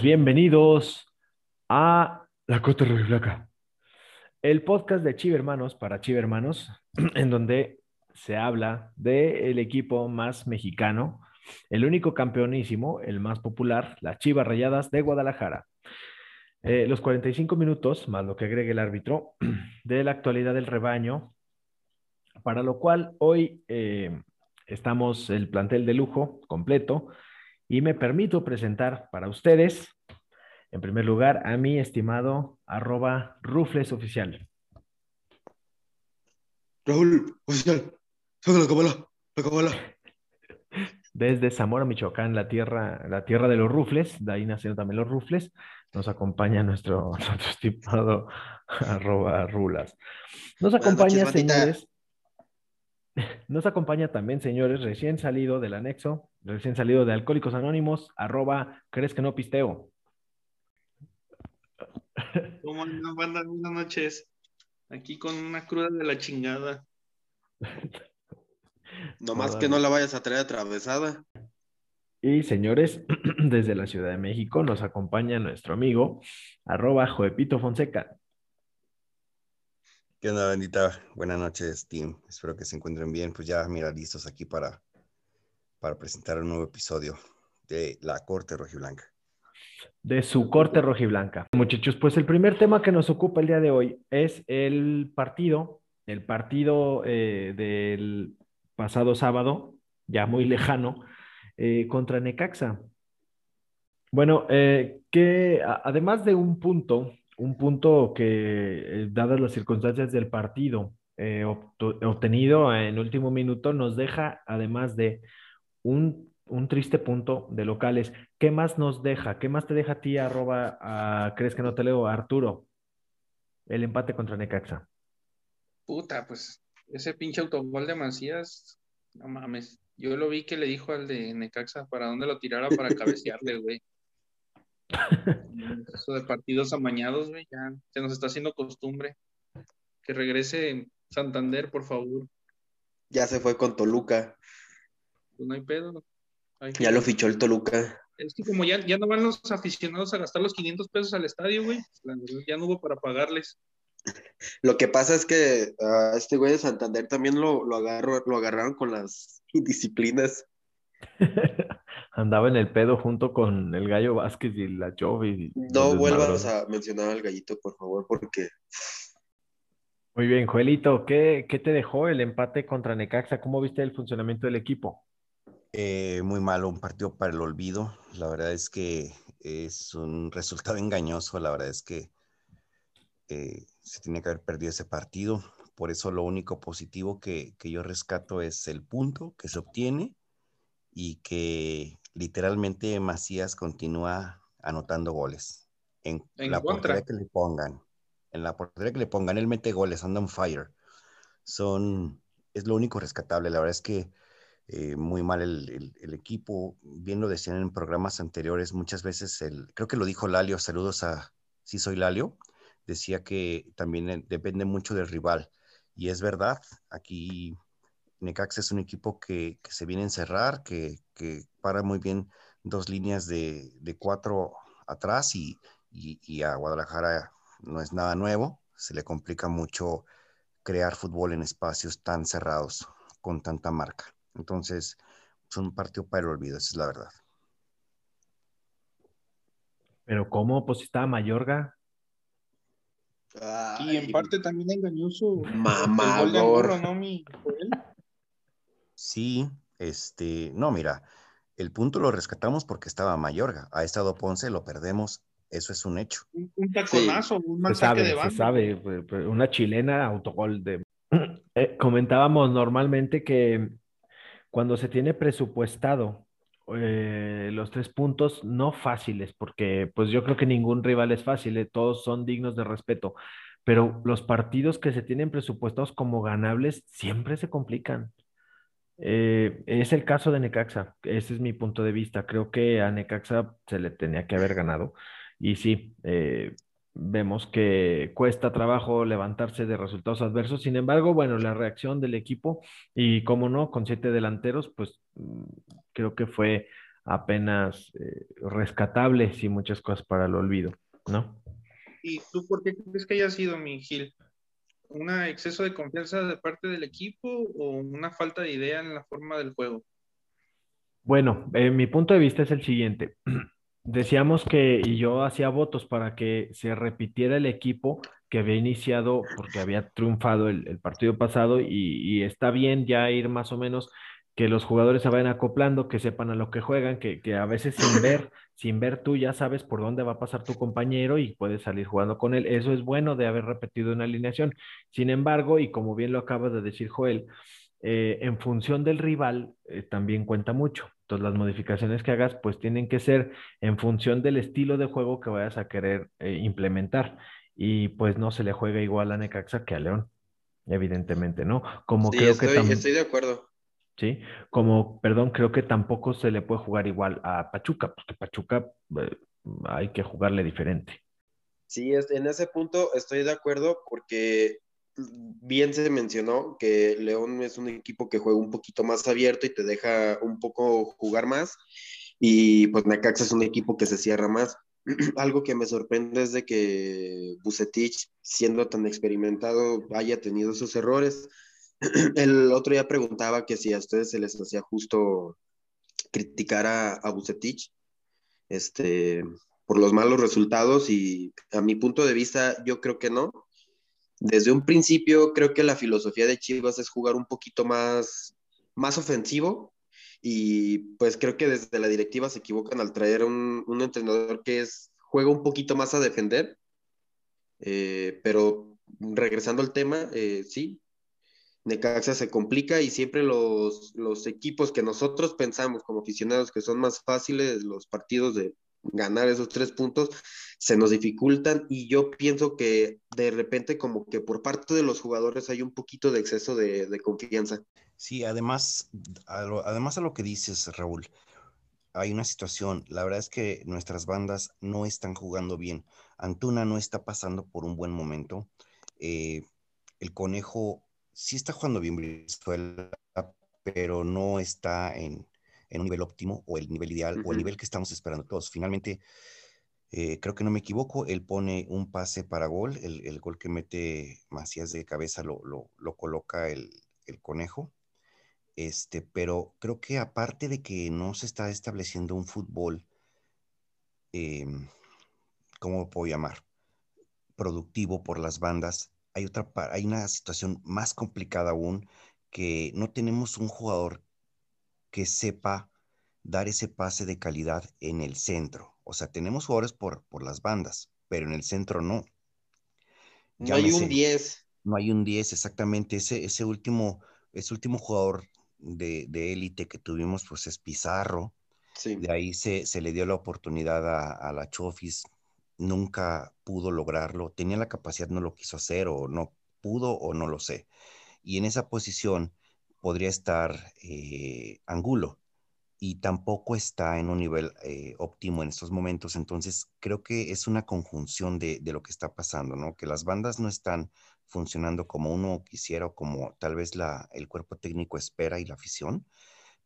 bienvenidos a La Cota Blanca, el podcast de Chiva Hermanos para Chiva Hermanos, en donde se habla del equipo más mexicano, el único campeonísimo, el más popular, las Chivas Rayadas de Guadalajara. Eh, los 45 minutos, más lo que agregue el árbitro, de la actualidad del rebaño, para lo cual hoy eh, estamos el plantel de lujo completo y me permito presentar para ustedes, en primer lugar, a mi estimado arroba Rufles Oficial. Raúl, oficial, la la Desde Zamora, Michoacán, la tierra, la tierra de los rufles, de ahí nacieron también los rufles, nos acompaña nuestro, estimado arroba rulas. Nos acompaña, señores, nos acompaña también, señores, recién salido del anexo, recién salido de Alcohólicos Anónimos, arroba, ¿crees que no pisteo? ¿Cómo andan, Buenas noches. Aquí con una cruda de la chingada. Nomás que no la vayas a traer atravesada. Y señores, desde la Ciudad de México nos acompaña nuestro amigo, arroba Joepito Fonseca. ¿Qué onda, bendita? Buenas noches, team. Espero que se encuentren bien. Pues ya, mira, listos aquí para, para presentar un nuevo episodio de La Corte Rojiblanca. De su Corte Rojiblanca. Muchachos, pues el primer tema que nos ocupa el día de hoy es el partido, el partido eh, del pasado sábado, ya muy lejano, eh, contra Necaxa. Bueno, eh, que además de un punto un punto que, eh, dadas las circunstancias del partido eh, obtenido en último minuto, nos deja, además de un, triste punto de locales, ¿qué más nos deja? ¿Qué más te deja a ti, arroba, crees que no te leo, Arturo? El empate contra Necaxa. Puta, pues ese pinche autogol de Macías, no mames. Yo lo vi que le dijo al de Necaxa para dónde lo tirara para cabecearle, güey. Eso de partidos amañados, güey, ya se nos está haciendo costumbre. Que regrese Santander, por favor. Ya se fue con Toluca. Pues no hay pedo. Ya lo fichó el Toluca. Es que como ya, ya no van los aficionados a gastar los 500 pesos al estadio, güey, ya no hubo para pagarles. Lo que pasa es que a este güey de Santander también lo, lo, lo agarraron con las indisciplinas. andaba en el pedo junto con el Gallo Vázquez y la Jovi. No vuelvas a mencionar al gallito, por favor, porque. Muy bien, Joelito, ¿qué, ¿qué, te dejó el empate contra Necaxa? ¿Cómo viste el funcionamiento del equipo? Eh, muy malo, un partido para el olvido. La verdad es que es un resultado engañoso. La verdad es que eh, se tiene que haber perdido ese partido. Por eso lo único positivo que, que yo rescato es el punto que se obtiene y que literalmente Macías continúa anotando goles. En, la portería que le pongan, en la portería que le pongan, él mete goles, anda on fire. Son, es lo único rescatable. La verdad es que eh, muy mal el, equipo. Bien lo decían en programas anteriores, muchas veces, el, creo que lo dijo Lalio, saludos a, sí soy Lalio, decía que también depende mucho del rival. Y es verdad, aquí Necaxa es un equipo que, se viene a encerrar, que, para muy bien dos líneas de, cuatro atrás y, a Guadalajara no es nada nuevo. Se le complica mucho crear fútbol en espacios tan cerrados con tanta marca. Entonces, es un partido para el olvido, esa es la verdad. Pero ¿cómo? Pues estaba Mayorga. y en parte también engañoso. Mamador. ¿no, Sí, este, no, mira, el punto lo rescatamos porque estaba Mayorga. Ha estado Ponce, lo perdemos. Eso es un hecho. Un, taconazo, un mensaje de banda. Se sabe, una chilena autogol de... Eh, comentábamos normalmente que cuando se tiene presupuestado eh, los tres puntos no fáciles, porque pues yo creo que ningún rival es fácil, eh, todos son dignos de respeto, pero los partidos que se tienen presupuestados como ganables siempre se complican. Eh, es el caso de Necaxa, ese es mi punto de vista. Creo que a Necaxa se le tenía que haber ganado. Y sí, eh, vemos que cuesta trabajo levantarse de resultados adversos. Sin embargo, bueno, la reacción del equipo y, como no, con siete delanteros, pues mm, creo que fue apenas eh, rescatables y muchas cosas para el olvido, ¿no? ¿Y tú por qué crees que haya sido, mi Gil? ¿Un exceso de confianza de parte del equipo o una falta de idea en la forma del juego? Bueno, eh, mi punto de vista es el siguiente. Decíamos que, y yo hacía votos para que se repitiera el equipo que había iniciado porque había triunfado el, partido pasado y, y, está bien ya ir más o menos que los jugadores se vayan acoplando, que sepan a lo que juegan, que, que, a veces sin ver, sin ver tú ya sabes por dónde va a pasar tu compañero y puedes salir jugando con él. Eso es bueno de haber repetido una alineación. Sin embargo, y como bien lo acaba de decir Joel, eh, en función del rival eh, también cuenta mucho. Entonces las modificaciones que hagas pues tienen que ser en función del estilo de juego que vayas a querer eh, implementar. Y pues no se le juega igual a Necaxa que a León, evidentemente, ¿no? Como sí, creo estoy, que estoy de acuerdo. ¿Sí? Como, perdón, creo que tampoco se le puede jugar igual a Pachuca, porque Pachuca eh, hay que jugarle diferente. Sí, en ese punto estoy de acuerdo porque bien se mencionó que León es un equipo que juega un poquito más abierto y te deja un poco jugar más y pues Necaxa es un equipo que se cierra más. Algo que me sorprende es de que Bucetich, siendo tan experimentado, haya tenido esos errores el otro día preguntaba que si a ustedes se les hacía justo criticar a, a Bucetich este, por los malos resultados y a mi punto de vista yo creo que no. Desde un principio creo que la filosofía de Chivas es jugar un poquito más, más ofensivo y pues creo que desde la directiva se equivocan al traer un, un entrenador que es, juega un poquito más a defender. Eh, pero regresando al tema, eh, sí, Necaxa se complica y siempre los, los equipos que nosotros pensamos como aficionados que son más fáciles los partidos de ganar esos tres puntos se nos dificultan y yo pienso que de repente como que por parte de los jugadores hay un poquito de exceso de, de confianza. Sí, además a, lo, además a lo que dices, Raúl, hay una situación, la verdad es que nuestras bandas no están jugando bien. Antuna no está pasando por un buen momento. Eh, el conejo sí está jugando bien Brizuela, pero no está en, un nivel óptimo o el nivel ideal o el nivel que estamos esperando todos. Finalmente, eh, creo que no me equivoco, él pone un pase para gol, el, gol que mete Macías de cabeza lo, coloca el, conejo. Este, pero creo que aparte de que no se está estableciendo un fútbol, em, ¿cómo puedo llamar? Productivo por las bandas, hay, otra, hay una situación más complicada aún, que no tenemos un jugador que sepa dar ese pase de calidad en el centro. O sea, tenemos jugadores por, por las bandas, pero en el centro no. No hay un 10. No hay un 10, exactamente. Ese, ese, último, ese último jugador de, élite que tuvimos, pues es Pizarro. De ahí se, le dio la oportunidad a, a la Chofis, nunca pudo lograrlo, tenía la capacidad, no lo quiso hacer o no pudo o no lo sé. Y en esa posición podría estar eh, Angulo y tampoco está en un nivel eh, óptimo en estos momentos. Entonces, creo que es una conjunción de, de, lo que está pasando, ¿no? Que las bandas no están funcionando como uno quisiera o como tal vez la, el cuerpo técnico espera y la afición,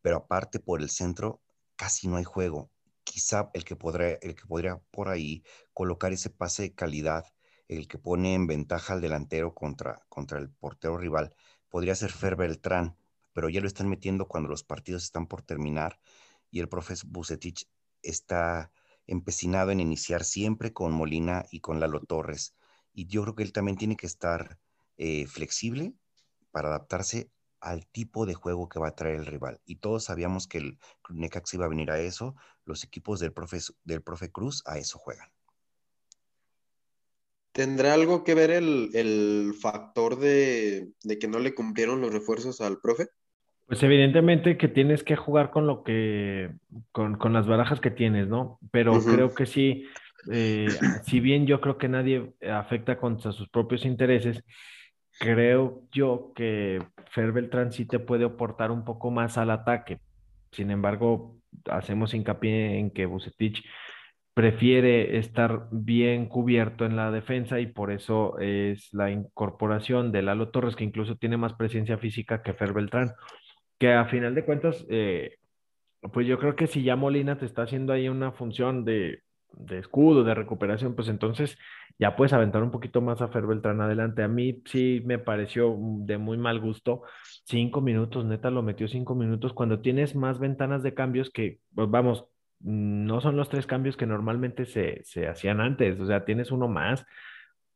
pero aparte por el centro casi no hay juego quizá el que, podrá, el que podría por ahí colocar ese pase de calidad, el que pone en ventaja al delantero contra, contra el portero rival, podría ser Fer Beltrán, pero ya lo están metiendo cuando los partidos están por terminar y el profesor Bucetich está empecinado en iniciar siempre con Molina y con Lalo Torres. Y yo creo que él también tiene que estar eh, flexible para adaptarse al tipo de juego que va a traer el rival. Y todos sabíamos que el Necax iba a venir a eso. Los equipos del profe, del profe Cruz a eso juegan. ¿Tendrá algo que ver el, factor de, que no le cumplieron los refuerzos al profe? Pues evidentemente que tienes que jugar con lo que, con, las barajas que tienes, ¿no? Pero creo que sí, eh, si bien yo creo que nadie afecta contra sus propios intereses, creo yo que Fer Beltrán sí te puede aportar un poco más al ataque. Sin embargo, hacemos hincapié en que Bucetich prefiere estar bien cubierto en la defensa y por eso es la incorporación de Lalo Torres, que incluso tiene más presencia física que Fer Beltrán, que a final de cuentas, eh, pues yo creo que si ya Molina te está haciendo ahí una función de, de escudo, de recuperación, pues entonces ya puedes aventar un poquito más a Fer Beltrán adelante. A mí sí me pareció de muy mal gusto. Cinco minutos, neta, lo metió cinco minutos cuando tienes más ventanas de cambios que, pues vamos, no son los tres cambios que normalmente se, se hacían antes, o sea, tienes uno más.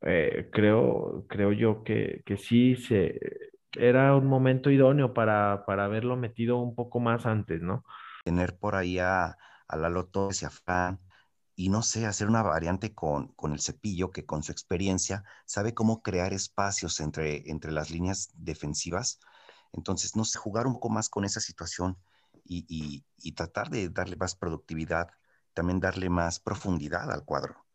Eh, creo, creo yo que, que sí se, era un momento idóneo para, para haberlo metido un poco más antes, ¿no? Tener por ahí a, a Lalo Torres y a Fran, y no sé, hacer una variante con, con, el cepillo que con su experiencia sabe cómo crear espacios entre, entre las líneas defensivas. Entonces, no sé, jugar un poco más con esa situación y, y, y tratar de darle más productividad, también darle más profundidad al cuadro.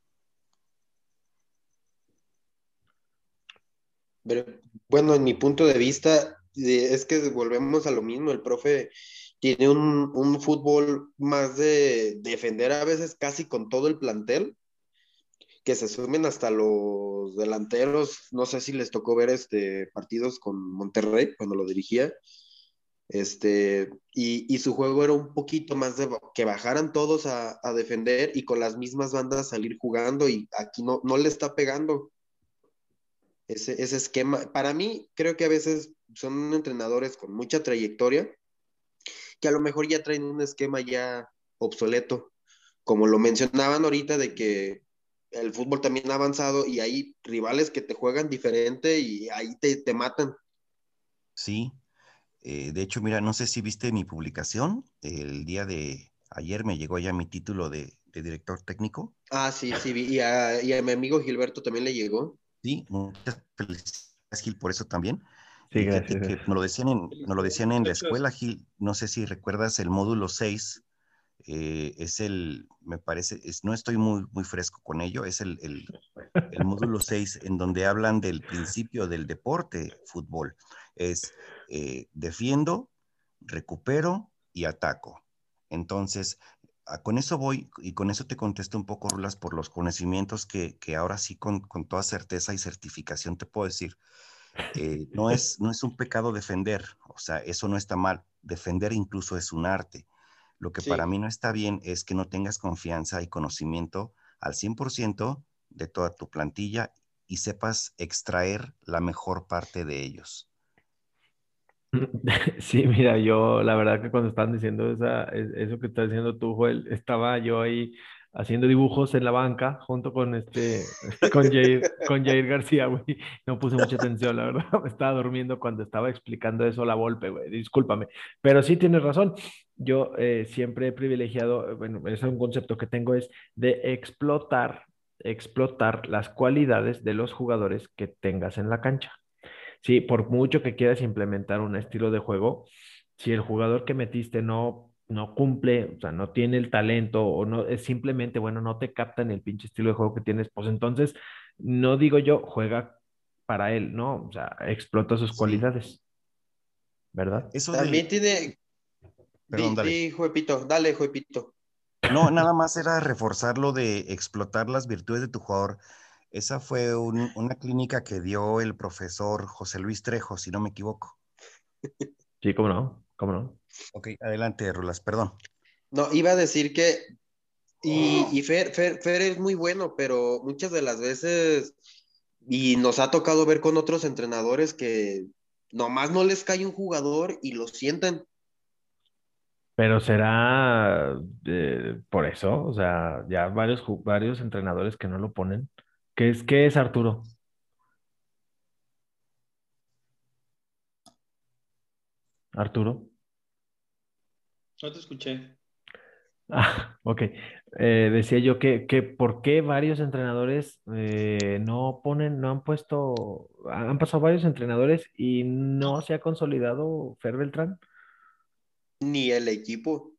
Bueno, en mi punto de vista, es que volvemos a lo mismo. El profe tiene un, un, fútbol más de defender a veces casi con todo el plantel, que se sumen hasta los delanteros. No sé si les tocó ver este partidos con Monterrey cuando lo dirigía. Este, y, y su juego era un poquito más de que bajaran todos a, a, defender y con las mismas bandas salir jugando y aquí no, no le está pegando ese, ese esquema. Para mí, creo que a veces son entrenadores con mucha trayectoria que a lo mejor ya traen un esquema ya obsoleto, como lo mencionaban ahorita de que el fútbol también ha avanzado y hay rivales que te juegan diferente y ahí te, te matan. Sí, eh, de hecho, mira, no sé si viste mi publicación, el día de ayer me llegó ya mi título de, de director técnico. Ah, sí, sí, y a, y a mi amigo Gilberto también le llegó. Sí, muchas felicidades, Gil, por eso también. Sí, gracias. Que nos, lo decían en, nos lo decían en la escuela, Gil. No sé si recuerdas el módulo 6. Eh, es el, me parece, es, no estoy muy, muy fresco con ello, es el, el, el módulo 6 en donde hablan del principio del deporte fútbol. Es eh, defiendo, recupero y ataco. Entonces, con eso voy y con eso te contesto un poco, Rulas, por los conocimientos que, que ahora sí con, con, toda certeza y certificación te puedo decir. Eh, no, es, no es un pecado defender, o sea, eso no está mal. Defender incluso es un arte. Lo que sí. para mí no está bien es que no tengas confianza y conocimiento al 100% de toda tu plantilla y sepas extraer la mejor parte de ellos. Sí, mira, yo la verdad que cuando estaban diciendo esa, eso que estás diciendo tú, Joel, estaba yo ahí haciendo dibujos en la banca junto con este, con Jair, García, güey. No puse mucha atención, la verdad. Me estaba durmiendo cuando estaba explicando eso la Volpe, güey. Discúlpame. Pero sí tienes razón. Yo eh, siempre he privilegiado, bueno, es un concepto que tengo, es de explotar, explotar las cualidades de los jugadores que tengas en la cancha. Sí, por mucho que quieras implementar un estilo de juego, si el jugador que metiste no, no cumple, o sea, no tiene el talento o no es simplemente, bueno, no te captan el pinche estilo de juego que tienes, pues entonces, no digo yo, juega para él, ¿no? O sea, explota sus sí. cualidades. ¿Verdad? Eso también de... tiene... Perdón, dale. Juepito, dale, Juepito. No, nada más era reforzar lo de explotar las virtudes de tu jugador. Esa fue un, una clínica que dio el profesor José Luis Trejo, si no me equivoco. Sí, cómo no, cómo no. Ok, adelante, Rulas, perdón. No, iba a decir que, y, y Fer, Fer, Fer, es muy bueno, pero muchas de las veces, y nos ha tocado ver con otros entrenadores que nomás no les cae un jugador y lo sientan. Pero será eh, por eso, o sea, ya varios, varios entrenadores que no lo ponen. ¿Qué es, qué es Arturo? Arturo. No te escuché. Ah, ok. Eh, decía yo que, que, por qué varios entrenadores eh, no ponen, no han puesto, han pasado varios entrenadores y no se ha consolidado Fer Beltrán. Ni el equipo.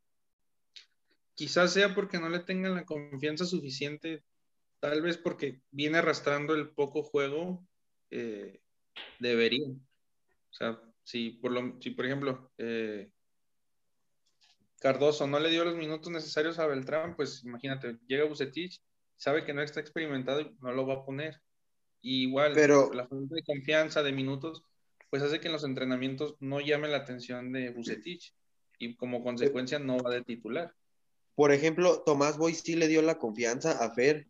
Quizás sea porque no le tengan la confianza suficiente tal vez porque viene arrastrando el poco juego, eh, debería. O sea, si por, lo, si por ejemplo eh, Cardoso no le dio los minutos necesarios a Beltrán, pues imagínate, llega Bucetich, sabe que no está experimentado y no lo va a poner. Y igual, Pero... la falta de confianza, de minutos, pues hace que en los entrenamientos no llame la atención de Bucetich. y como consecuencia no va de titular. Por ejemplo, Tomás Boy sí le dio la confianza a Fer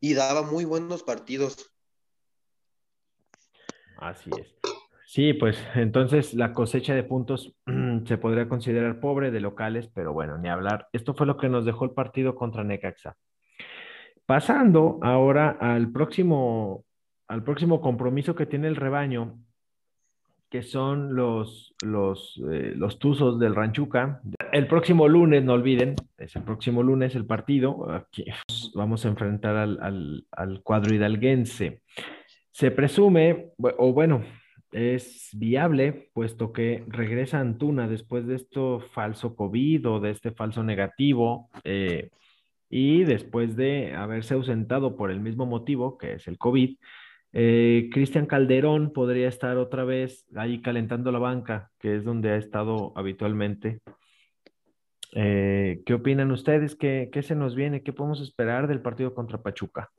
y daba muy buenos partidos. Así es. Sí, pues entonces la cosecha de puntos se podría considerar pobre de locales, pero bueno, ni hablar. Esto fue lo que nos dejó el partido contra Necaxa. Pasando ahora al próximo, al próximo compromiso que tiene el rebaño, que son los, los, eh, los Tuzos del Ranchuca. El próximo lunes, no olviden, es el próximo lunes el partido. Aquí vamos a enfrentar al, al, al cuadro hidalguense. Se presume, o bueno, es viable, puesto que regresa Antuna después de esto falso COVID o de este falso negativo, eh, y después de haberse ausentado por el mismo motivo, que es el COVID, eh, Cristian Calderón podría estar otra vez ahí calentando la banca, que es donde ha estado habitualmente. Eh, ¿Qué opinan ustedes? ¿Qué, ¿Qué se nos viene? ¿Qué podemos esperar del partido contra Pachuca?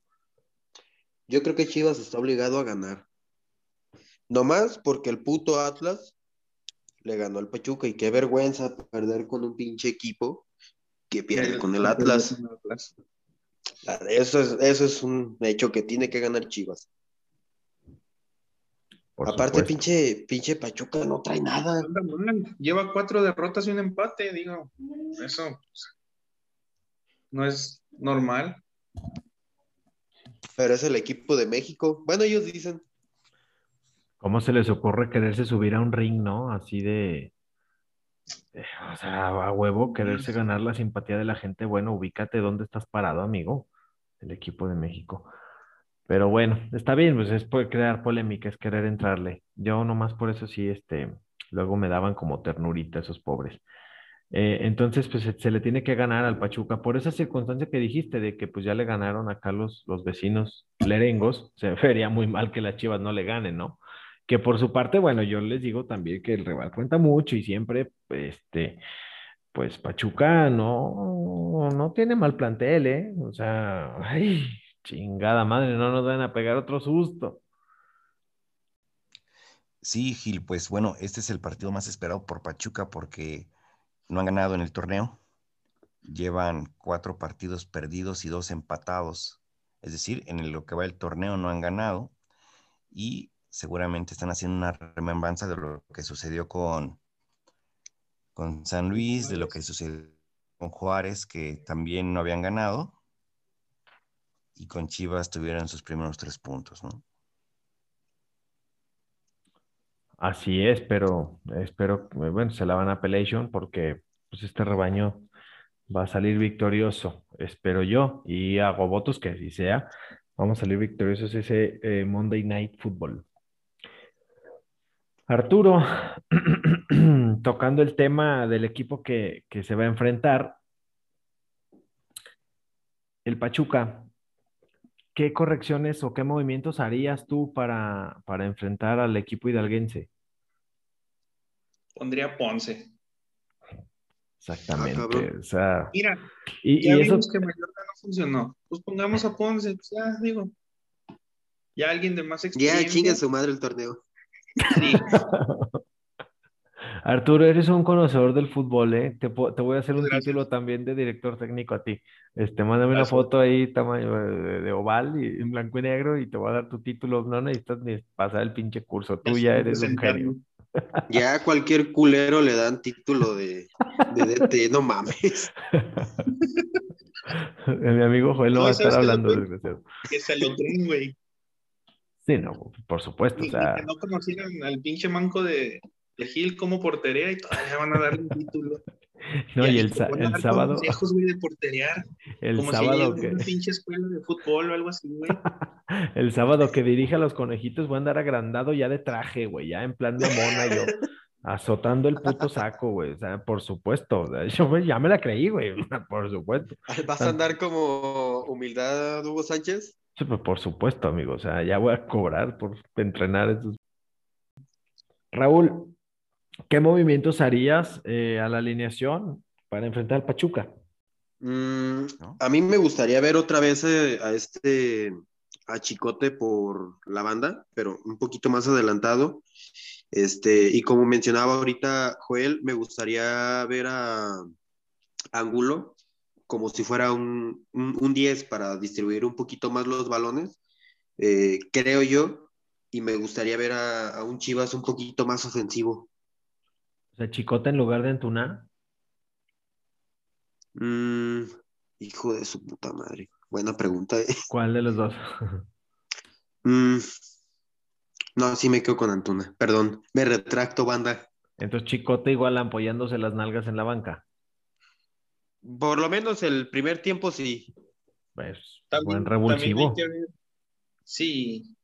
Yo creo que Chivas está obligado a ganar. Nomás porque el puto Atlas le ganó al Pachuca y qué vergüenza perder con un pinche equipo que pierde con el Atlas. Eso es, eso es un hecho que tiene que ganar Chivas. Por Aparte, supuesto. pinche, pinche Pachuca no trae nada. Lleva cuatro derrotas y un empate, digo. Eso pues, no es normal. Pero es el equipo de México. Bueno, ellos dicen. ¿Cómo se les ocurre quererse subir a un ring, no? Así de, de, o sea, a huevo, quererse ganar la simpatía de la gente. Bueno, ubícate dónde estás parado, amigo, el equipo de México. Pero bueno, está bien, pues es por crear polémica, es querer entrarle. Yo nomás por eso sí, este, luego me daban como ternurita esos pobres. Eh, entonces, pues se, se le tiene que ganar al Pachuca por esa circunstancia que dijiste de que pues ya le ganaron acá los, los vecinos lerengos. Se vería muy mal que las Chivas no le ganen, ¿no? Que por su parte, bueno, yo les digo también que el rival cuenta mucho y siempre, este, pues Pachuca no, no tiene mal plantel, ¿eh? O sea, ay, chingada madre, no nos van a pegar otro susto. Sí, Gil, pues bueno, este es el partido más esperado por Pachuca porque no han ganado en el torneo. Llevan cuatro partidos perdidos y dos empatados. Es decir, en lo que va el torneo no han ganado y seguramente están haciendo una remembranza de lo que sucedió con, con San Luis, de lo que sucedió con Juárez, que también no habían ganado, y con Chivas tuvieron sus primeros tres puntos, ¿no? Así es, pero espero, bueno, se la van a Pelation porque pues este rebaño va a salir victorioso, espero yo, y hago votos que así sea. Vamos a salir victoriosos ese eh, Monday Night Football. Arturo, tocando el tema del equipo que, que se va a enfrentar, el Pachuca, ¿qué correcciones o qué movimientos harías tú para, para enfrentar al equipo hidalguense? Pondría Ponce. Exactamente. Ah, o sea, Mira, y, ya y eso, vimos que Mallorca no funcionó. Pues pongamos a Ponce, pues ya digo. Ya alguien de más Ya experiencia. chingue su madre el torneo. Sí, Arturo, eres un conocedor del fútbol, ¿eh? Te, te voy a hacer un Gracias. título también de director técnico a ti. Este, mándame una foto ahí, tamaño de, de oval y en blanco y negro, y te voy a dar tu título. No necesitas ni pasar el pinche curso. Tú ya eres un genio. Ya a cualquier culero le dan título de, de DT, no mames. Mi amigo Joel no No, va a ¿sabes estar hablando. Que se lo creen, güey. Sí, no, por supuesto. O sea, que no conocieran al pinche manco de, de Gil como portería y todavía van a darle un título. no, y el, el sábado, consejos, güey, de porterear. el como si sábado llegue que, una pinche escuela de fútbol o algo así, güey. el sábado que dirige a los conejitos voy a andar agrandado ya de traje, güey, ya en plan de mona yo, azotando el puto saco, güey, o sea, por supuesto, o sea, yo me- ya me la creí, güey, por supuesto. ¿Vas a andar como humildad Hugo Sánchez? Sí, pues, por supuesto, amigo, o sea, ya voy a cobrar por entrenar. Raúl, ¿qué movimientos harías eh, a la alineación para enfrentar al Pachuca? Mm, ¿no? a mí me gustaría ver otra vez eh, a este a Chicote por la banda, pero un poquito más adelantado. Este, y como mencionaba ahorita Joel, me gustaría ver a Angulo como si fuera un, un, 10 para distribuir un poquito más los balones, eh, creo yo, y me gustaría ver a, un Chivas un poquito más ofensivo. O sea, Chicota en lugar de Antuna. Mm, hijo de su puta madre. Buena pregunta. ¿eh? ¿Cuál de los dos? Mm, no, sí me quedo con Antuna. Perdón, me retracto, banda. Entonces Chicote igual apoyándose las nalgas en la banca. Por lo menos el primer tiempo sí. Pues, buen revulsivo. sí,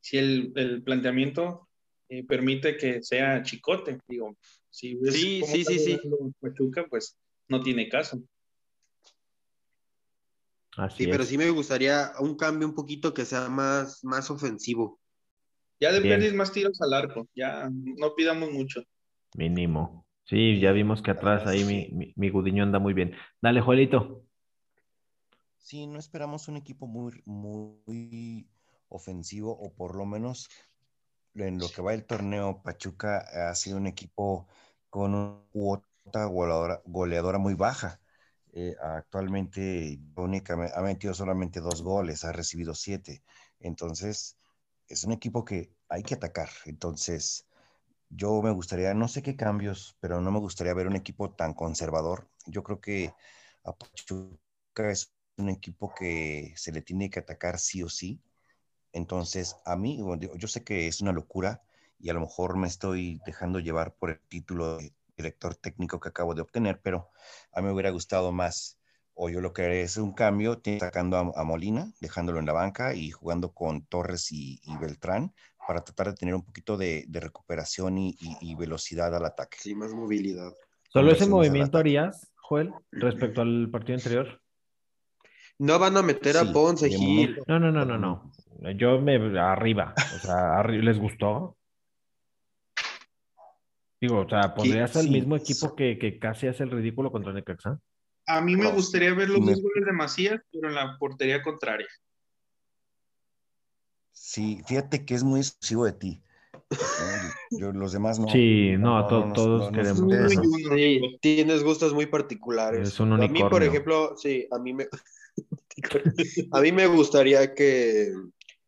si el, planteamiento eh, permite que sea chicote, digo, si ves sí, sí, sí, sí. Pachuca, pues no tiene caso. Así sí, pero sí me gustaría un cambio un poquito que sea más, más ofensivo. Ya depende más tiros al arco, ya no pidamos mucho. Mínimo. Sí, ya vimos que atrás ahí mi, mi, Gudiño anda muy bien. Dale, Joelito. Sí, no esperamos un equipo muy, muy ofensivo, o por lo menos en lo que va el torneo, Pachuca ha sido un equipo con una cuota goleadora, muy baja. Eh, actualmente únicamente, ha metido solamente dos goles, ha recibido siete. Entonces, es un equipo que hay que atacar. Entonces, yo me gustaría, no sé qué cambios, pero no me gustaría ver un equipo tan conservador. Yo creo que a Pachuca es un equipo que se le tiene que atacar sí o sí. Entonces, a mí, yo sé que es una locura y a lo mejor me estoy dejando llevar por el título de director técnico que acabo de obtener, pero a mí me hubiera gustado más, o yo lo que haré es un cambio, sacando a, Molina, dejándolo en la banca y jugando con Torres y Beltrán para tratar de tener un poquito de, recuperación y, velocidad al ataque. Sí, más movilidad. ¿Solo ese movimiento harías, Joel, respecto al partido anterior? No van a meter a Ponce, Gil. No, no, no, no, no. Yo me arriba. O sea, ¿les gustó? Digo, o sea, ¿pondrías al mismo equipo que, que, casi hace el ridículo contra Necaxa? A mí me gustaría ver los dos goles de Macías, pero en la portería contraria. Sí, fíjate que es muy exclusivo de ti. Yo, los demás no. Sí, no, todos queremos. sí, tienes gustos muy particulares. a mí, por ejemplo, sí, a mí me, a mí me gustaría que,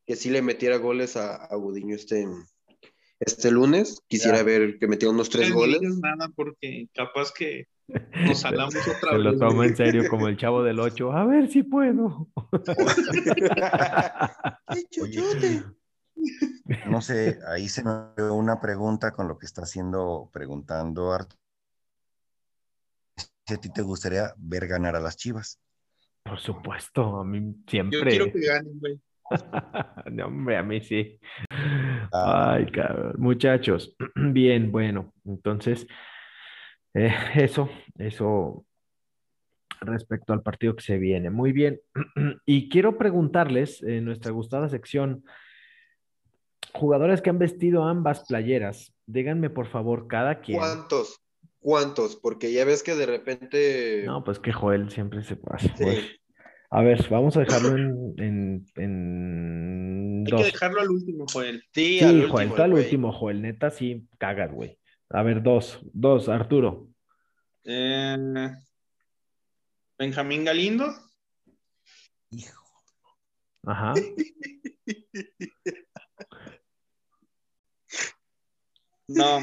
que sí le metiera goles a, a Gudiño este, este lunes. Quisiera ver que metiera unos tres goles. No nada porque capaz que nos hablamos otra Se vez. lo tomo en serio como el chavo del 8. A ver si puedo. no sé, ahí se me dio una pregunta con lo que está haciendo, preguntando Arturo. Si a ti te gustaría ver ganar a las chivas. Por supuesto, a mí siempre. Yo quiero que ganen, güey. no, hombre, a mí sí. Ah. Ay, cabrón. Muchachos, bien, bueno, entonces, eh, eso, eso respecto al partido que se viene. Muy bien. Y quiero preguntarles en nuestra gustada sección, jugadores que han vestido ambas playeras, díganme por favor cada quien. ¿Cuántos? ¿Cuántos? Porque ya ves que de repente... No, pues que Joel siempre se pasa. A ver, vamos a dejarlo en, en, Hay que dejarlo al último, Joel. Sí, al último, Joel, tú al último, Joel. Neta, sí, cagas, güey. A ver, dos, dos, Arturo. Eh, Benjamín Galindo. Hijo. Ajá. No,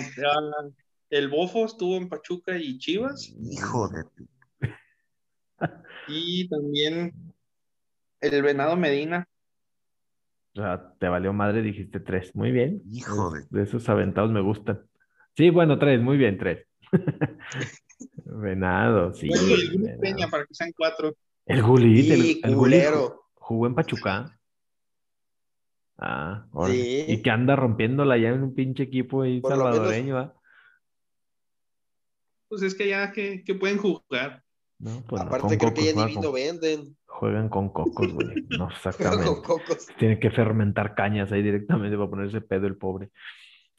el Bofo estuvo en Pachuca y Chivas. Hijo de. Y también el Venado Medina. O sea, te valió madre, dijiste tres. Muy bien. Hijo de. De esos aventados me gustan. Sí, bueno, tres, muy bien, tres. Venado, sí. Bueno, el Peña para que sean cuatro. El Gulit, el, el jugó en Pachuca. Ah, sí. Y que anda rompiéndola ya en un pinche equipo ahí salvadoreño, Pues es que ya que, pueden jugar. No, pues Aparte creo que ya ni vino venden. Juegan con cocos, güey. No, exactamente. con cocos. Tiene que fermentar cañas ahí directamente para ponerse pedo el pobre.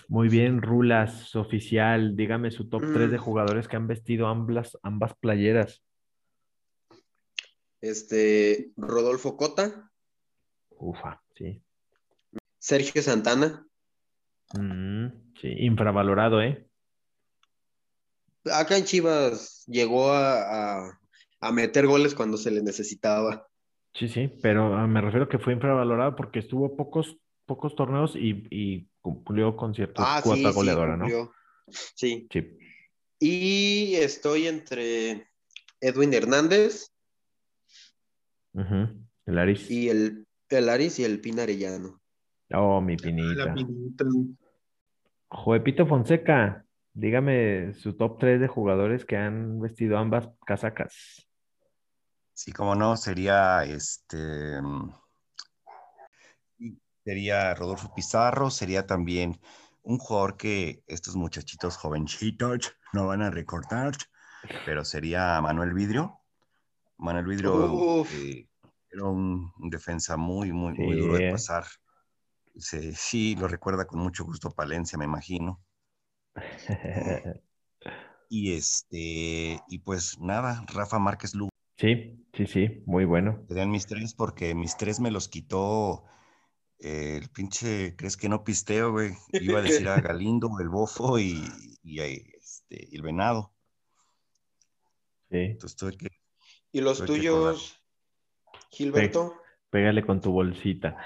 Muy bien, Rulas, oficial, dígame su top 3 de mm. jugadores que han vestido ambas, ambas playeras. Este, Rodolfo Cota. Ufa, sí. Sergio Santana. Mm, sí, infravalorado, ¿eh? Acá en Chivas llegó a, a- a meter goles cuando se le necesitaba. Sí, sí, pero ah, me refiero que fue infravalorado porque estuvo pocos, pocos torneos y, y cumplió con cierta Ah, cuota sí, sí, goleadora, ¿no? Sí. Sí. Y estoy entre Edwin Hernández. El Aris. y el, el Aris y el Pina Arellano. Oh, mi La pinita. pinita. Joepito Fonseca, dígame su top 3 de jugadores que han vestido ambas casacas. Sí, como no, sería este. mm, Sería Rodolfo Pizarro, sería también un jugador que estos muchachitos jovencitos no van a recordar, pero sería Manuel Vidrio. Manuel Vidrio eh, era un, un defensa muy, muy, muy duro de pasar. Sí, sí, lo recuerda con mucho gusto Palencia, me imagino. Y este, y pues nada, Rafa Márquez Lugo. Sí, sí, sí, muy bueno. Serían mis tres porque mis tres me los quitó eh, el pinche, ¿crees que no pisteo, güey? Iba a decir a Galindo, el Bofo y, y, este, el Venado. Sí, Entonces tuve que... ¿Y los tuyos, Gilberto? pégale con tu bolsita.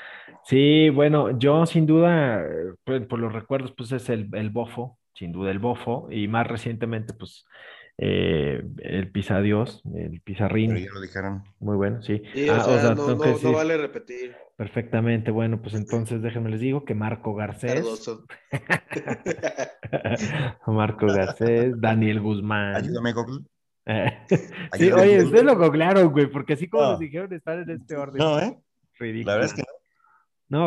Sí, bueno, yo sin duda, pues, por los recuerdos, pues es el, el bofo, sin duda el bofo, y más recientemente, pues eh, el Pisadios, el Pero Pizarrín, ya lo dijeron. muy bueno, sí. Sí, Ah, o sea, no, no, no vale repetir. perfectamente, bueno, pues entonces déjenme les digo que Marco Garcés. Marco Garcés, Daniel Guzmán. Ayúdame, Google. Eh, Sí, Ayúdame, oye, Google. ustedes lo googlearon, güey, porque así como No. les dijeron estar en este orden. No, ¿eh? Ridículo. La verdad es que No,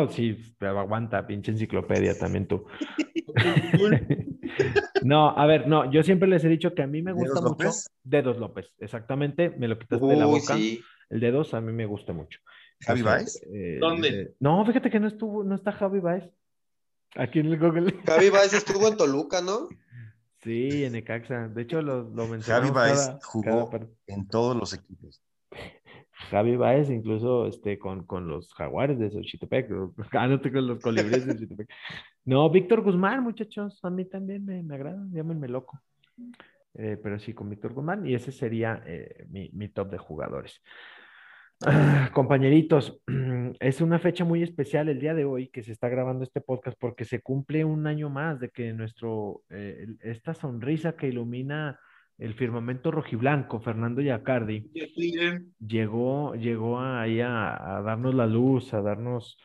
sí, pero aguanta, pinche enciclopedia también tú. No, a ver, no, yo siempre les he dicho que a mí me ¿Dedos gusta mucho. López? Dedos López, exactamente, me lo quitaste de la boca. sí. El dedos a mí me gusta mucho. ¿Javi O sea, Baez? eh, ¿Dónde? eh, no, fíjate que no estuvo, no está Javi Baez. Aquí en el Google. Javi Baez estuvo en Toluca, ¿no? Sí, en Necaxa. De hecho, lo, lo mencionamos Javi Baez cada- jugó cada en todos los equipos. Javi Baez, incluso este, con, con los jaguares de Xochitepec, ah, no, con los colibríes de Xochitepec. No, Víctor Guzmán, muchachos, a mí también me, me agrada, llámenme loco. Eh, pero sí, con Víctor Guzmán, y ese sería eh, mi, mi top de jugadores. Ah, compañeritos, es una fecha muy especial el día de hoy que se está grabando este podcast porque se cumple un año más de que nuestro, eh, esta sonrisa que ilumina el firmamento rojiblanco, Fernando Yacardi, llegó, llegó ahí a, a darnos la luz, a darnos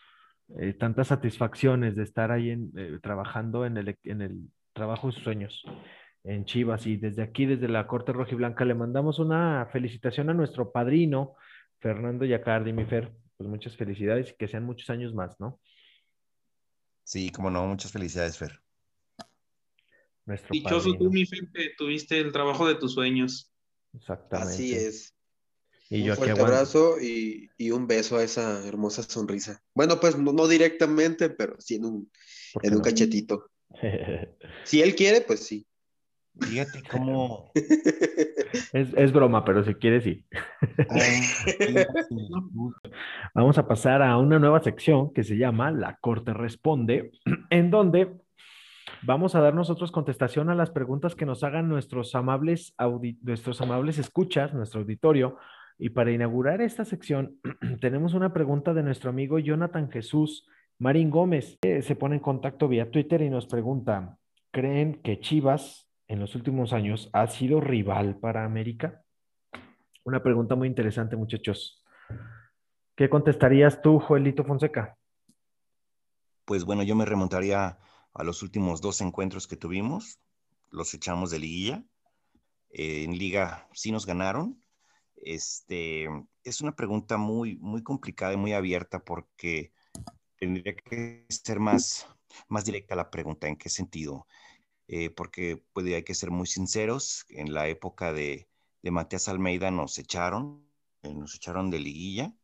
eh, tantas satisfacciones de estar ahí en, eh, trabajando en el, en el trabajo de sus sueños en Chivas. Y desde aquí, desde la Corte Rojiblanca, le mandamos una felicitación a nuestro padrino, Fernando Yacardi, mi Fer. Pues muchas felicidades y que sean muchos años más, ¿no? Sí, como no, muchas felicidades, Fer. Nuestro Dichoso tú, mi Fer, que tuviste el trabajo de tus sueños. Exactamente. Así es. Y Un yo aquí fuerte abrazo y, y un beso a esa hermosa sonrisa. Bueno, pues no, no directamente, pero sí en un, ¿Por qué en un no? cachetito. Si él quiere, pues sí. Fíjate cómo... Es, es broma, pero si quieres, sí. Vamos a pasar a una nueva sección que se llama La Corte Responde, en donde vamos a dar nosotros contestación a las preguntas que nos hagan nuestros amables, nuestros amables escuchas, nuestro auditorio. Y para inaugurar esta sección, tenemos una pregunta de nuestro amigo Jonathan Jesús Marín Gómez. que se pone en contacto vía Twitter y nos pregunta, ¿creen que Chivas en los últimos años ha sido rival para América? Una pregunta muy interesante, muchachos. ¿Qué contestarías tú, Joelito Fonseca? Pues bueno, yo me remontaría los últimos dos encuentros que tuvimos. Los echamos de liguilla. Eh, en liga sí nos ganaron. Este, es una pregunta muy, muy complicada y muy abierta porque tendría que ser más, más directa la pregunta. ¿En qué sentido? Eh, porque puede, hay que ser muy sinceros. En la época de, de Matías Almeida nos echaron, eh, nos echaron de liguilla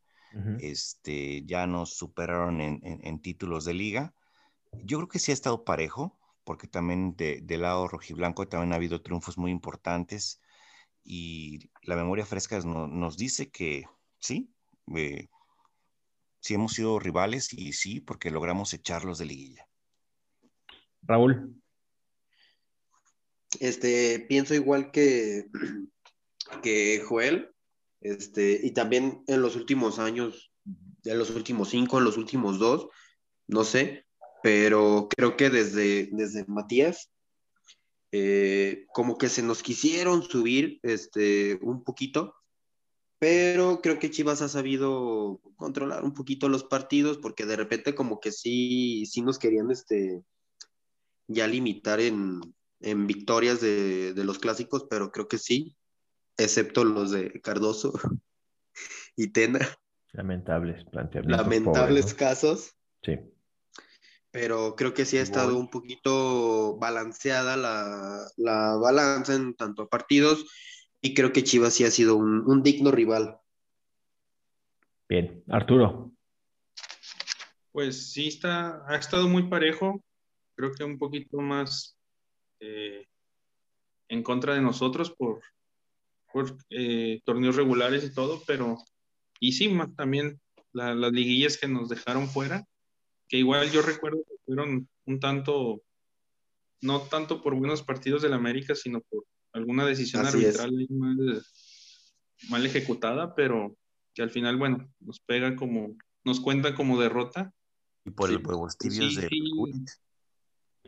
este, ya nos superaron en, en- en títulos de liga. Yo creo que sí ha estado parejo, porque también de- del lado rojiblanco también ha habido triunfos muy importantes y la memoria fresca no- nos dice que sí, eh, sí hemos sido rivales y sí, porque logramos echarlos de liguilla. Raúl. Este, pienso igual que, que Joel, este, y también en los últimos años, en los últimos cinco, en los últimos dos, no sé, pero creo que desde, desde Matías, eh, como que se nos quisieron subir este, un poquito, pero creo que Chivas ha sabido controlar un poquito los partidos porque de repente como que sí, sí nos querían este, ya limitar en, en victorias de, de, los clásicos, pero creo que sí, excepto los de Cardoso y Tena. Lamentables planteamientos. Lamentables pobres, ¿no? casos. Sí. Pero creo que sí ha estado un poquito balanceada la, la balanza en tanto a partidos y creo que Chivas sí ha sido un, un digno rival. Bien, Arturo. Pues sí, está, ha estado muy parejo, creo que un poquito más eh, en contra de nosotros por, por eh, torneos regulares y todo, pero y sí, más también la, las liguillas que nos dejaron fuera, que igual yo recuerdo que fueron un tanto, no tanto por buenos partidos del América, sino por alguna decisión Así arbitral mal, mal, ejecutada, pero que al final, bueno, nos pega como, nos cuenta como derrota. Y por sí. el huevos tibios Sí, de sí.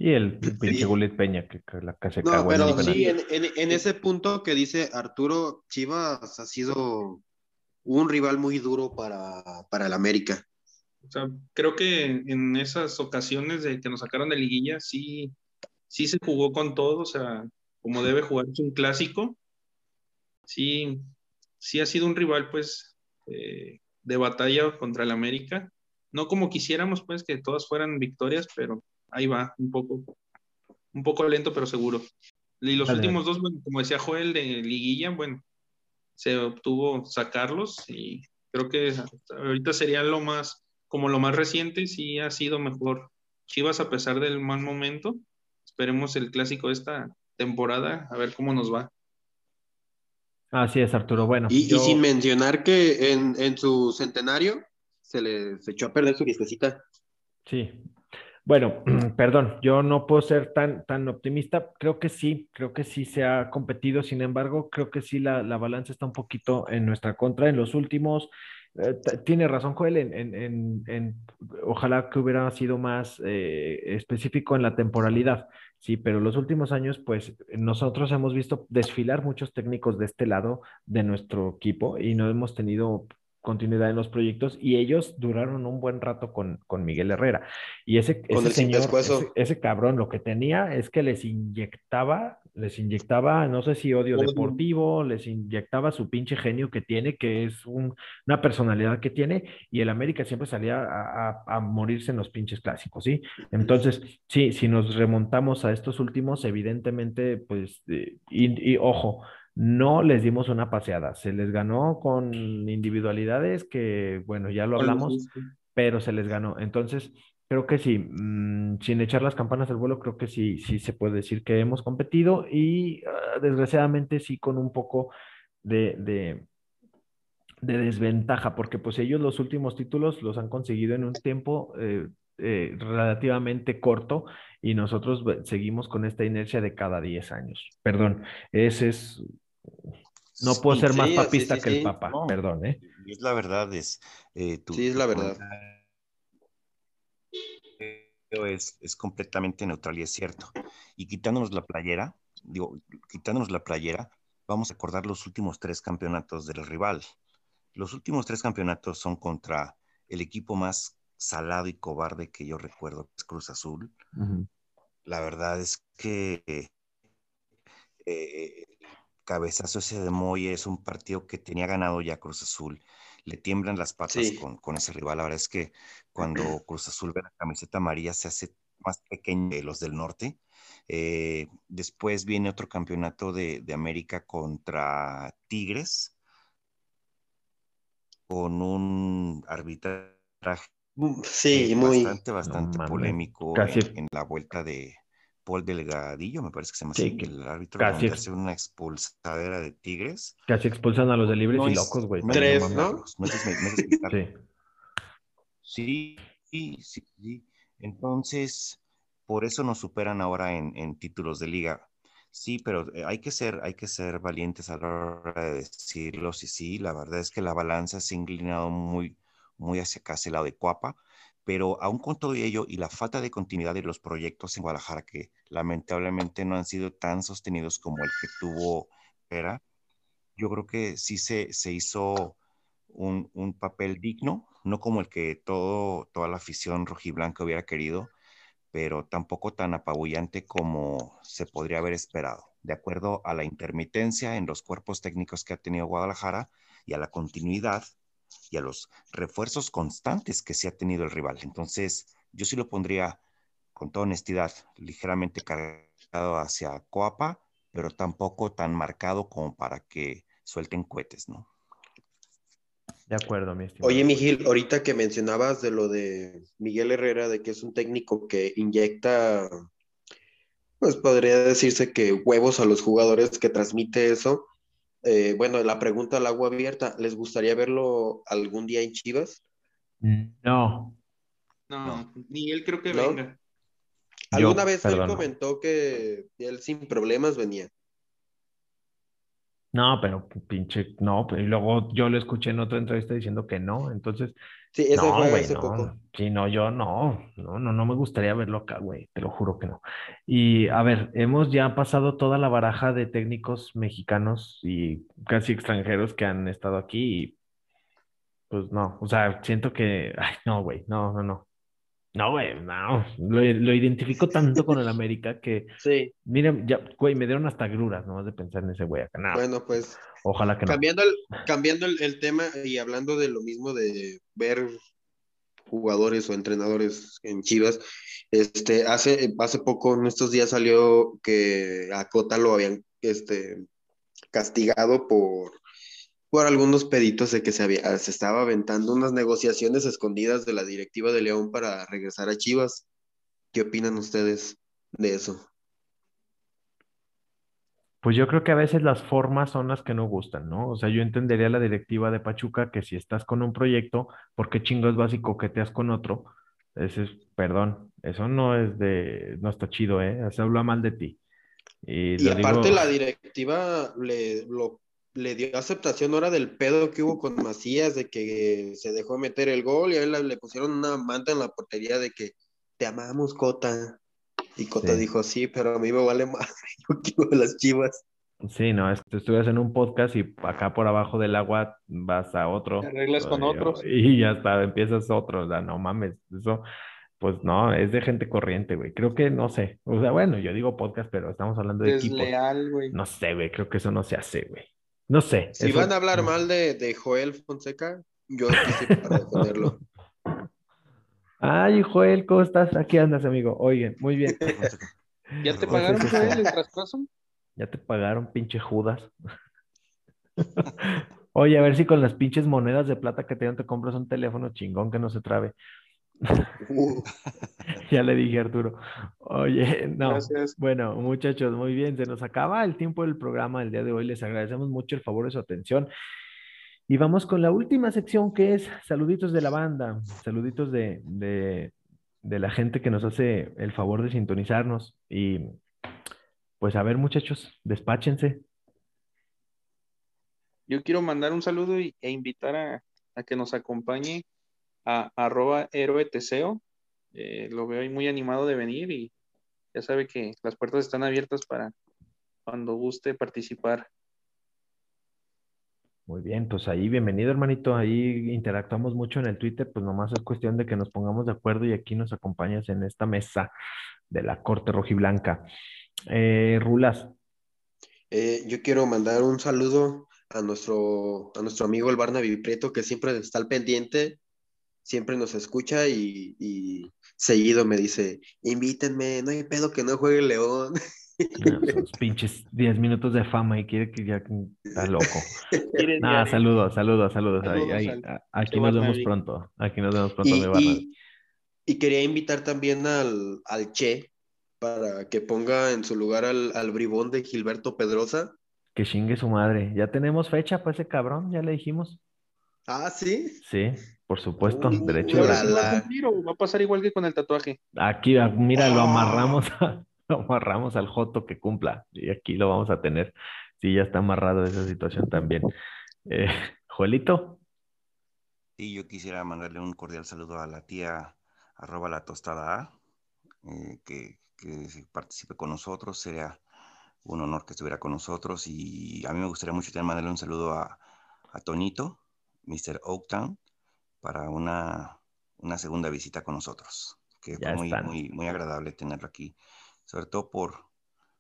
Y el pinche Gulit Peña que, que la que se No, cagó en pero el penal. sí, en, en- en ese punto que dice Arturo, Chivas ha sido un rival muy duro para, para el América. O sea, creo que en esas ocasiones de que nos sacaron de liguilla, sí, sí se jugó con todo, o sea, como debe jugarse un clásico. Sí, sí ha sido un rival, pues, eh, de batalla contra el América. No como quisiéramos, pues, que todas fueran victorias, pero ahí va, un poco, un poco lento, pero seguro. Y los Vale. últimos dos, bueno, como decía Joel, de liguilla, bueno, se obtuvo sacarlos y creo que ahorita sería lo más, como lo más reciente, sí ha sido mejor Chivas a pesar del mal momento. Esperemos el clásico de esta temporada, a ver cómo nos va. Así es, Arturo. Bueno, Y, y yo- sin mencionar que en, en su centenario se le se echó a perder su fiestecita. Sí. Bueno, perdón, yo no puedo ser tan, tan optimista. Creo que sí, creo que sí se ha competido. Sin embargo, creo que sí la, la balanza está un poquito en nuestra contra. En los últimos, eh, tiene razón Joel, en, en- en- en- ojalá que hubiera sido más eh, específico en la temporalidad. Sí, pero los últimos años, pues nosotros hemos visto desfilar muchos técnicos de este lado de nuestro equipo y no hemos tenido continuidad en los proyectos y ellos duraron un buen rato con, con Miguel Herrera. Y ese, ese señor, ese, ese cabrón, lo que tenía es que les inyectaba, les inyectaba, no sé si odio deportivo, les inyectaba su pinche genio que tiene, que es un- una personalidad que tiene, y el América siempre salía a, a- a morirse en los pinches clásicos, ¿sí? Entonces, sí, si nos remontamos a estos últimos, evidentemente, pues, eh, y, y ojo, no les dimos una paseada, se les ganó con individualidades que, bueno, ya lo hablamos, pero se les ganó. Entonces, creo que sí, mm, sin echar las campanas al vuelo, creo que sí, sí se puede decir que hemos competido y ah, desgraciadamente sí con un poco de, de, de desventaja, porque pues ellos los últimos títulos los han conseguido en un tiempo eh, eh, relativamente corto y nosotros seguimos con esta inercia de cada 10 años. Perdón, ese es... No puedo Sí, ser más sí, papista sí, que el. Papa, No. perdón, ¿eh? Es la verdad, es. eh, tu- Sí, es la verdad. Es, es completamente neutral y es cierto. Y quitándonos la playera, digo, quitándonos la playera, vamos a acordar los últimos tres campeonatos del rival. Los últimos tres campeonatos son contra el equipo más salado y cobarde que yo recuerdo, que es Cruz Azul. La verdad es que eh, cabezazo ese de Moy es un partido que tenía ganado ya Cruz Azul. Le tiemblan las patas Sí. con, con ese rival. La verdad es que cuando Cruz Azul ve la camiseta amarilla se hace más pequeño que los del norte. Eh, después viene otro campeonato de, de América contra Tigres con un arbitraje Sí, muy. bastante, bastante polémico casi- en, en la vuelta de Paul Delgadillo, me parece que se llama Sí, así, que el árbitro, casi ex- hace una expulsadera de Tigres. Casi expulsan a los de libres No y es- locos, güey. no es Tres. ¿no? Sí. Sí, sí, sí. Entonces, por eso nos superan ahora en, en títulos de liga. Sí, pero eh, hay que ser, hay que ser valientes a la hora de decirlo. Sí, sí, la verdad es que la balanza se ha inclinado muy, muy hacia hacia el lado de Cuapa, pero aún con todo ello y la falta de continuidad de los proyectos en Guadalajara, que lamentablemente no han sido tan sostenidos como el que tuvo Era, yo creo que sí se, se hizo un, un papel digno, no como el que todo, toda la afición rojiblanca hubiera querido, pero tampoco tan apabullante como se podría haber esperado, de acuerdo a la intermitencia en los cuerpos técnicos que ha tenido Guadalajara y a la continuidad y a los refuerzos constantes que se ha tenido el rival. Entonces, yo sí lo pondría con toda honestidad, ligeramente cargado hacia Coapa, pero tampoco tan marcado como para que suelten cohetes, ¿no? De acuerdo, mi estimado. Oye, Miguel, ahorita que mencionabas de lo de Miguel Herrera, de que es un técnico que inyecta, pues podría decirse que huevos a los jugadores que transmite eso. Eh, bueno, la pregunta al agua abierta, ¿les gustaría verlo algún día en Chivas? No. No, ni él creo que ¿No? venga. Alguna Yo, vez perdón, él comentó que él sin problemas venía. No, pero pinche, no, pero y luego yo lo escuché en otra entrevista diciendo que no, entonces, Sí, ese no, fue hace no, poco. sí, no, yo no, no, no, no me gustaría verlo acá, güey, te lo juro que no. Y a ver, hemos ya pasado toda la baraja de técnicos mexicanos y casi extranjeros que han estado aquí y pues no, o sea, siento que, ay, no, güey, no, no, no, no, güey, no, lo, lo identifico tanto con el América que, Sí, miren, ya, güey, me dieron hasta gruras, nomás de pensar en ese güey acá, no, bueno, pues ojalá que no. cambiando el, cambiando el, el tema y hablando de lo mismo de ver jugadores o entrenadores en Chivas, este, hace, hace poco, en estos días salió que a Cota lo habían este, castigado por, por algunos peditos de que se había, se estaba aventando unas negociaciones escondidas de la directiva de León para regresar a Chivas. ¿Qué opinan ustedes de eso? Pues yo creo que a veces las formas son las que no gustan, ¿no? O sea, yo entendería la directiva de Pachuca que si estás con un proyecto, ¿por qué chingos vas y coqueteas con otro? Ese es, perdón, eso no es de, no está chido, ¿eh? Eso habla mal de ti. Y aparte digo, la directiva le, lo, le dio aceptación ahora del pedo que hubo con Macías, de que se dejó meter el gol y a él le pusieron una manta en la portería de que te amamos, Cota. Y Cota Sí. dijo, sí, pero a mí me vale más, yo quiero las chivas. sí, no, es que estuvieras en un podcast y acá por abajo del agua vas a otro. Te arreglas con y- otros. Y ya está, empiezas otro, o sea, no mames, eso, pues no, es de gente corriente, güey. Creo que, no sé, o sea, bueno, yo digo podcast, pero estamos hablando de equipos. Desleal, güey. No sé, güey, creo que eso no se hace, güey. No sé. Si eso- van a hablar mal de, de Joel Fonseca, yo estoy para defenderlo. Ay, Joel, ¿cómo estás? Aquí andas, amigo. Oigan, muy bien. ¿Ya te pagaron, Joel, el traspaso? Ya te pagaron, pinche Judas. Oye, a ver si con las pinches monedas de plata que te dan te compras un teléfono chingón que no se trabe. Uh, Ya le dije a Arturo. Oye, no. Gracias. Bueno, muchachos, muy bien. Se nos acaba el tiempo del programa el día de hoy. Les agradecemos mucho el favor de su atención. Y vamos con la última sección que es saluditos de la banda, saluditos de, de, de la gente que nos hace el favor de sintonizarnos. Y pues a ver, muchachos, despáchense. Yo quiero mandar un saludo y- e invitar a, a que nos acompañe a arroba héroe teseo. Eh, lo veo ahí muy animado de venir y ya sabe que las puertas están abiertas para cuando guste participar. Muy bien, pues ahí bienvenido, hermanito. Ahí interactuamos mucho en el Twitter, pues nomás es cuestión de que nos pongamos de acuerdo y aquí nos acompañas en esta mesa de la corte rojiblanca. Eh, Rulas, eh, yo quiero mandar un saludo a nuestro, a nuestro amigo el Barnaby Prieto, que siempre está al pendiente, siempre nos escucha y, y seguido me dice, invítenme, no hay pedo que no juegue el León. pinches 10 minutos de fama y quiere que ya está loco. Nada, saludos, saludos, saludos. Ahí- ahí- aquí nos vemos pronto. Aquí nos vemos pronto, Y, Barnaby. y- y quería invitar también al, al Che para que ponga en su lugar al, al bribón de Gilberto Pedrosa. Que chingue su madre. Ya tenemos fecha para ese cabrón, ya le dijimos. Ah, sí. Sí, Por supuesto, Uy, derecho ¿Y de ahora la- sí va a la- va a pasar igual que con el tatuaje? Aquí, ah, mira, lo Ah. amarramos, a- lo amarramos al Joto que cumpla. Y aquí lo vamos a tener. Sí, ya está amarrado esa situación también. Eh, Joelito, Y yo quisiera mandarle un cordial saludo a la tía arroba la tostada A, eh, que, que participe con nosotros. Sería un honor que estuviera con nosotros. Y a mí me gustaría mucho también mandarle un saludo a, a Tonito, Mr. Oaktown, para una, una segunda visita con nosotros. Que Ya fue muy, muy, muy agradable tenerlo aquí, sobre todo por,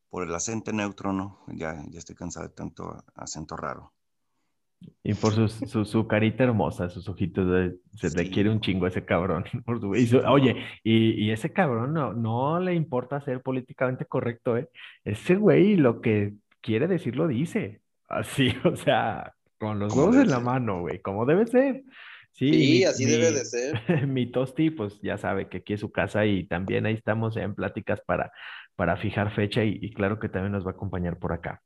por el acento neutro, ¿no? Ya, ya estoy cansado de tanto acento raro. y por su, su, su carita hermosa, sus ojitos, de- se le Sí. quiere un chingo a ese cabrón. por su- y su- oye, y, y ese cabrón no, no le importa ser políticamente correcto, ¿eh? Ese güey lo que quiere decir lo dice. Así, o sea, con los huevos en la mano, güey, como debe ser. Sí, Sí, mi- así mi- debe de ser. Mi Tosti, pues ya sabe que aquí es su casa y también ahí estamos en pláticas para, para fijar fecha y, y claro que también nos va a acompañar por acá.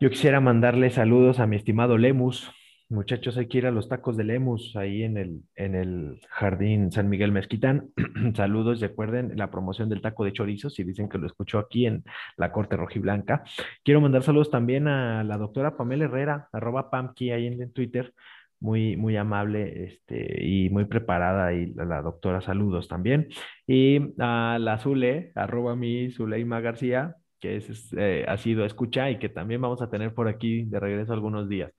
Yo quisiera mandarle saludos a mi estimado Lemus. Muchachos, hay que ir a los tacos de Lemus ahí en el, en el Jardín San Miguel Mezquitán. Saludos, recuerden la promoción del taco de chorizos, si dicen que lo escuchó aquí en la Corte Rojiblanca. Quiero mandar saludos también a la doctora Pamela Herrera, arroba Pamki ahí en, en Twitter muy, muy amable este, y muy preparada y la, la doctora, saludos también. Y a la Zule, arroba mi Zuleima García, que es, es, eh, ha sido escucha y que también vamos a tener por aquí de regreso algunos días.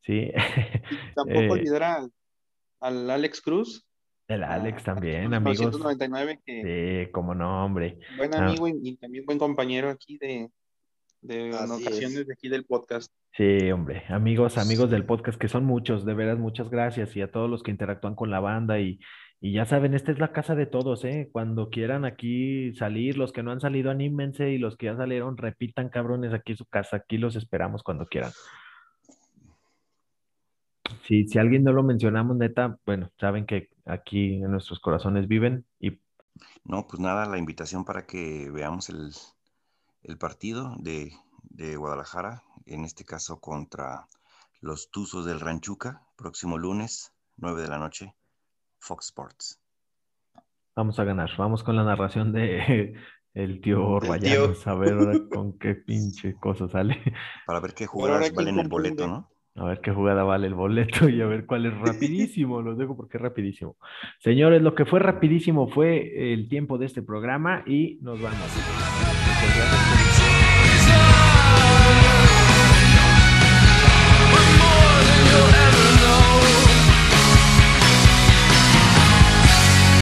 Sí. Tampoco Eh, olvidar al, al Alex Cruz. el Alex a- también, amigos. 999, que Sí, como no, hombre. buen Ah. amigo y, y también buen compañero aquí de, de en ocasiones es. de aquí del podcast. Sí, hombre, amigos, amigos del podcast, que son muchos, de veras, muchas gracias y a todos los que interactúan con la banda y, y ya saben, esta es la casa de todos, ¿eh? Cuando quieran aquí salir, los que no han salido, anímense y los que ya salieron, repitan, cabrones, aquí es su casa, aquí los esperamos cuando quieran. Sí, si alguien no lo mencionamos, neta, bueno, saben que aquí en nuestros corazones viven y No, pues nada, la invitación para que veamos el, el partido de, de Guadalajara, en este caso contra los Tuzos del Ranchuca, próximo lunes, 9 de la noche, Fox Sports. vamos a ganar. Vamos con la narración de el tío Orbayanos, a ver ahora con qué pinche cosa sale. Para ver qué quién valen el boleto, ¿no? A ver qué jugada vale el boleto y a ver cuál es rapidísimo. Los dejo porque es rapidísimo. Señores, lo que fue rapidísimo fue el tiempo de este programa y nos vamos.